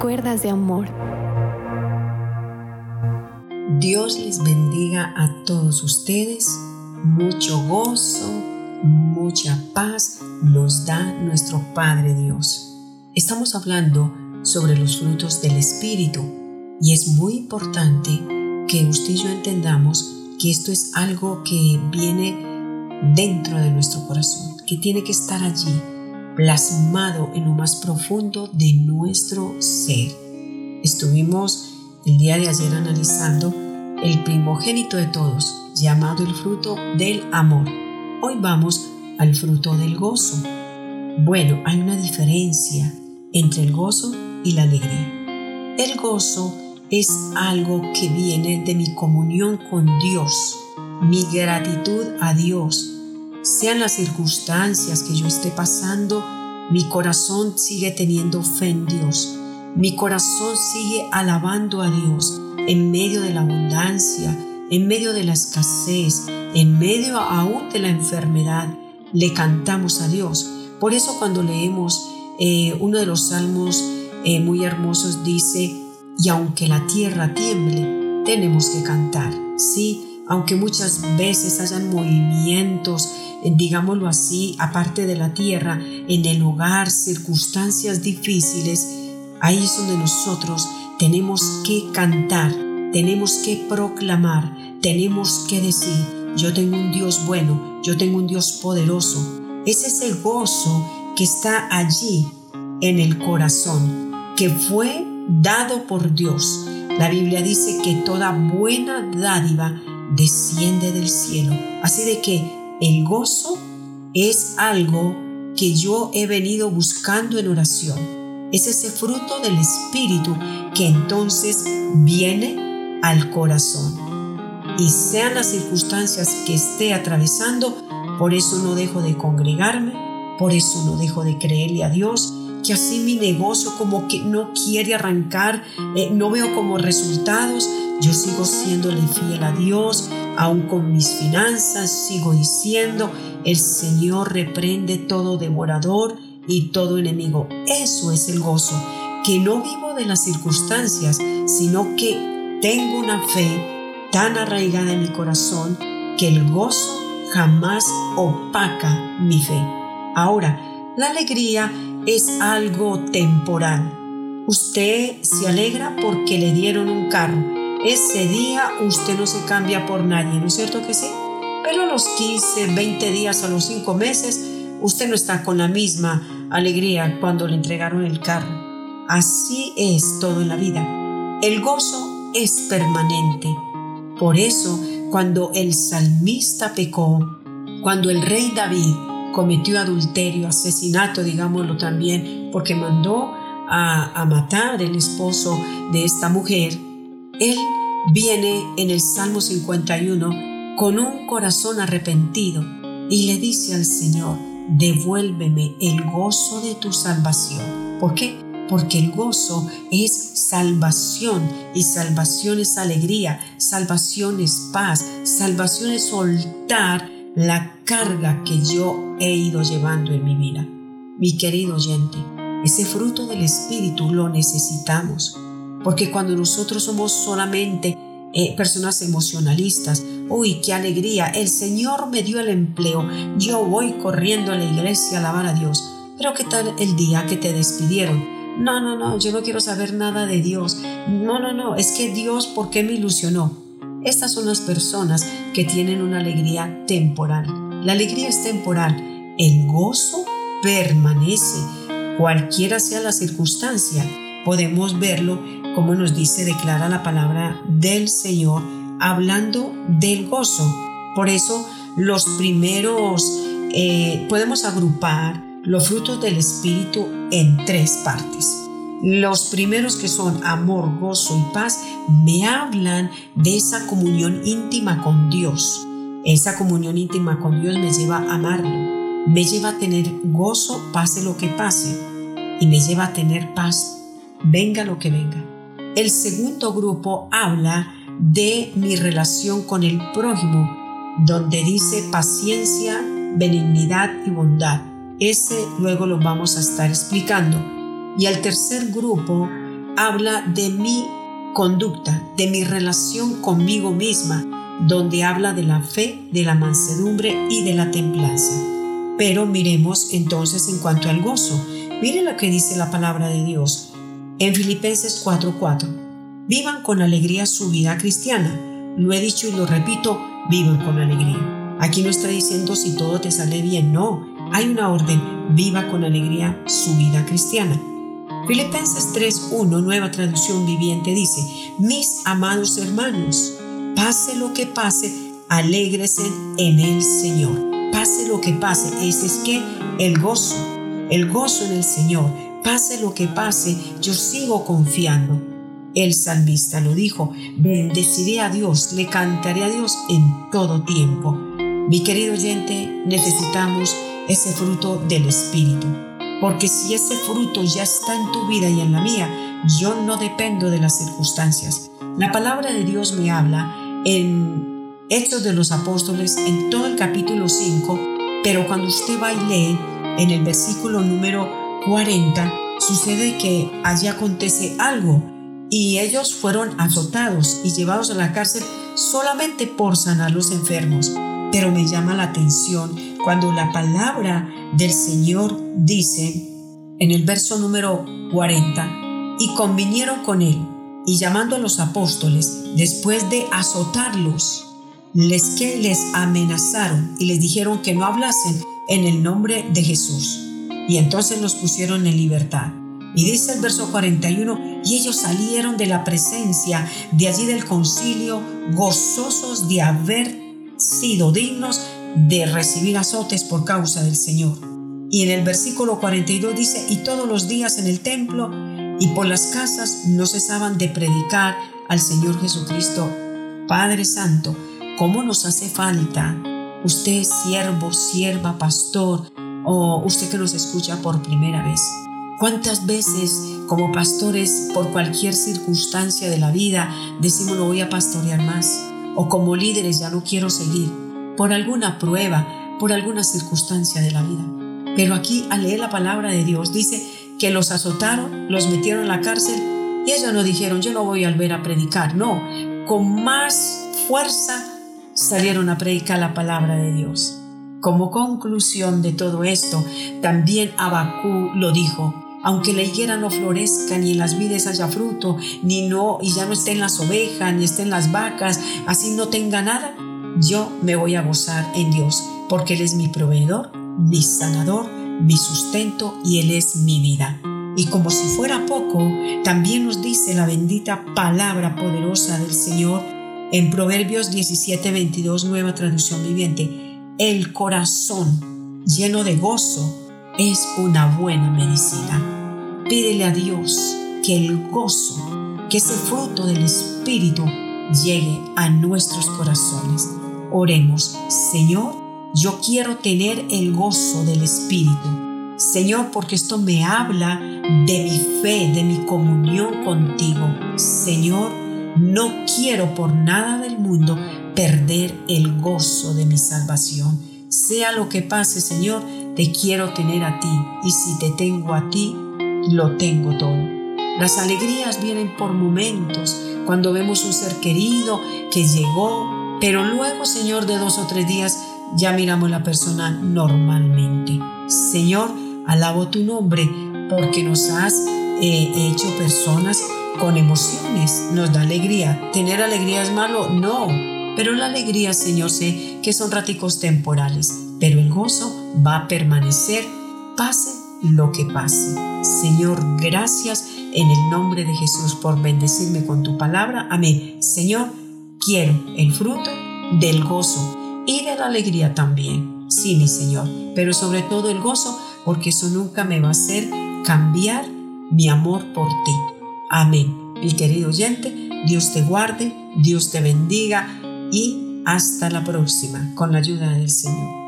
Cuerdas de amor. Dios les bendiga a todos ustedes. Mucho gozo, mucha paz nos da nuestro Padre Dios. Estamos hablando sobre los frutos del Espíritu y es muy importante que usted y yo entendamos que esto es algo que viene dentro de nuestro corazón, que tiene que estar allí, plasmado en lo más profundo de nuestro ser. Estuvimos el día de ayer analizando el primogénito de todos, llamado el fruto del amor. Hoy vamos al fruto del gozo. Bueno, hay una diferencia entre el gozo y la alegría. El gozo es algo que viene de mi comunión con Dios, mi gratitud a Dios. Sean las circunstancias que yo esté pasando, mi corazón sigue teniendo fe en Dios. Mi corazón sigue alabando a Dios en medio de la abundancia, en medio de la escasez, en medio aún de la enfermedad. Le cantamos a Dios. Por eso cuando leemos eh, uno de los salmos eh, muy hermosos dice, y aunque la tierra tiemble, tenemos que cantar. Sí, aunque muchas veces hayan movimientos, digámoslo así, aparte de la tierra, en el hogar, circunstancias difíciles, ahí es donde nosotros tenemos que cantar, tenemos que proclamar, tenemos que decir, yo tengo un Dios bueno, yo tengo un Dios poderoso. Es ese gozo que está allí en el corazón que fue dado por Dios. La Biblia dice que toda buena dádiva desciende del cielo. Así de que el gozo es algo que yo he venido buscando en oración. Es ese fruto del Espíritu que entonces viene al corazón. Y sean las circunstancias que esté atravesando, por eso no dejo de congregarme, por eso no dejo de creerle a Dios, que así mi negocio como que no quiere arrancar, eh, no veo como resultados, yo sigo siéndole fiel a Dios, aún con mis finanzas, sigo diciendo, el Señor reprende todo devorador y todo enemigo. Eso es el gozo, que no vivo de las circunstancias, sino que tengo una fe tan arraigada en mi corazón que el gozo jamás opaca mi fe. Ahora, la alegría es algo temporal. Usted se alegra porque le dieron un carro. Ese día usted no se cambia por nadie, ¿no es cierto que sí? Pero a los 15, 20 días, a los 5 meses, usted no está con la misma alegría cuando le entregaron el carro. Así es todo en la vida. El gozo es permanente. Por eso, cuando el salmista pecó, cuando el rey David cometió adulterio, asesinato, digámoslo también, porque mandó a, matar el esposo de esta mujer, él viene en el Salmo 51 con un corazón arrepentido y le dice al Señor, devuélveme el gozo de tu salvación. ¿Por qué? Porque el gozo es salvación y salvación es alegría, salvación es paz, salvación es soltar la carga que yo he ido llevando en mi vida. Mi querido oyente, ese fruto del Espíritu lo necesitamos, porque cuando nosotros somos solamente eh, personas emocionalistas, uy, qué alegría, el Señor me dio el empleo, yo voy corriendo a la iglesia a alabar a Dios, pero ¿qué tal el día que te despidieron? No, no, no, yo no quiero saber nada de Dios. No, no, no, es que Dios, ¿por qué me ilusionó? Estas son las personas que tienen una alegría temporal. La alegría es temporal, el gozo permanece, cualquiera sea la circunstancia. Podemos verlo como nos dice, declara la palabra del Señor, hablando del gozo. Por eso los primeros, eh, podemos agrupar los frutos del Espíritu en tres partes. Los primeros que son amor, gozo y paz me hablan de esa comunión íntima con Dios. Esa comunión íntima con Dios me lleva a amarlo, me lleva a tener gozo pase lo que pase y me lleva a tener paz venga lo que venga. El segundo grupo habla de mi relación con el prójimo, donde dice paciencia, benignidad y bondad. Ese luego lo vamos a estar explicando. Y al tercer grupo habla de mi conducta, de mi relación conmigo misma, donde habla de la fe, de la mansedumbre y de la templanza. Pero miremos entonces en cuanto al gozo. Mire lo que dice la palabra de Dios en Filipenses 4:4. Vivan con alegría su vida cristiana. Lo he dicho y lo repito, vivan con alegría. Aquí no está diciendo si todo te sale bien, no. Hay una orden, viva con alegría su vida cristiana. Filipenses 3:1, nueva traducción viviente, dice, mis amados hermanos, pase lo que pase, alégrese en el Señor. Pase lo que pase, ese es que el gozo, el gozo en el Señor. Pase lo que pase, yo sigo confiando. El salmista lo dijo, bendeciré a Dios, le cantaré a Dios en todo tiempo. Mi querido oyente, necesitamos ese fruto del Espíritu. Porque si ese fruto ya está en tu vida y en la mía, yo no dependo de las circunstancias. La palabra de Dios me habla en Hechos de los Apóstoles, en todo el capítulo 5, pero cuando usted va y lee en el versículo número 40, sucede que allí acontece algo y ellos fueron azotados y llevados a la cárcel solamente por sanar los enfermos. Pero me llama la atención cuando la palabra del Señor dice en el verso número 40, y convinieron con él, y llamando a los apóstoles, después de azotarlos, les que les amenazaron y les dijeron que no hablasen en el nombre de Jesús. Y entonces los pusieron en libertad. Y dice el verso 41, y ellos salieron de la presencia de allí del concilio, gozosos de haber sido dignos de recibir azotes por causa del Señor. Y en el versículo 42 dice, y todos los días en el templo y por las casas no cesaban de predicar al Señor Jesucristo. Padre Santo, ¿cómo nos hace falta usted siervo, sierva, pastor o usted que nos escucha por primera vez? ¿Cuántas veces como pastores por cualquier circunstancia de la vida decimos no voy a pastorear más? O como líderes ya no quiero seguir por alguna prueba, por alguna circunstancia de la vida. Pero aquí al leer la palabra de Dios dice que los azotaron, los metieron en la cárcel y ellos no dijeron yo no voy a volver a predicar, no, con más fuerza salieron a predicar la palabra de Dios. Como conclusión de todo esto, también Abacú lo dijo, aunque la higuera no florezca, ni en las vides haya fruto, ni no, y ya no estén las ovejas, ni estén las vacas, así no tenga nada, yo me voy a gozar en Dios, porque Él es mi proveedor, mi sanador, mi sustento y Él es mi vida. Y como si fuera poco, también nos dice la bendita palabra poderosa del Señor en Proverbios 17, 22, nueva traducción viviente. El corazón lleno de gozo es una buena medicina. Pídele a Dios que el gozo, que ese fruto del Espíritu llegue a nuestros corazones. Oremos, Señor, yo quiero tener el gozo del Espíritu. Señor, porque esto me habla de mi fe, de mi comunión contigo. Señor, no quiero por nada del mundo perder el gozo de mi salvación. Sea lo que pase, Señor, te quiero tener a ti. Y si te tengo a ti, lo tengo todo. Las alegrías vienen por momentos, cuando vemos un ser querido que llegó, pero luego, Señor, de dos o tres días ya miramos la persona normalmente. Señor, alabo tu nombre porque nos has eh, hecho personas con emociones, nos da alegría. ¿Tener alegría es malo? No, pero la alegría, Señor, sé que son raticos temporales, pero el gozo va a permanecer, pase lo que pase. Señor, gracias en el nombre de Jesús por bendecirme con tu palabra. Amén. Señor, quiero el fruto del gozo y de la alegría también. Sí, mi Señor, pero sobre todo el gozo, porque eso nunca me va a hacer cambiar mi amor por ti. Amén. Mi querido oyente, Dios te guarde, Dios te bendiga y hasta la próxima, con la ayuda del Señor.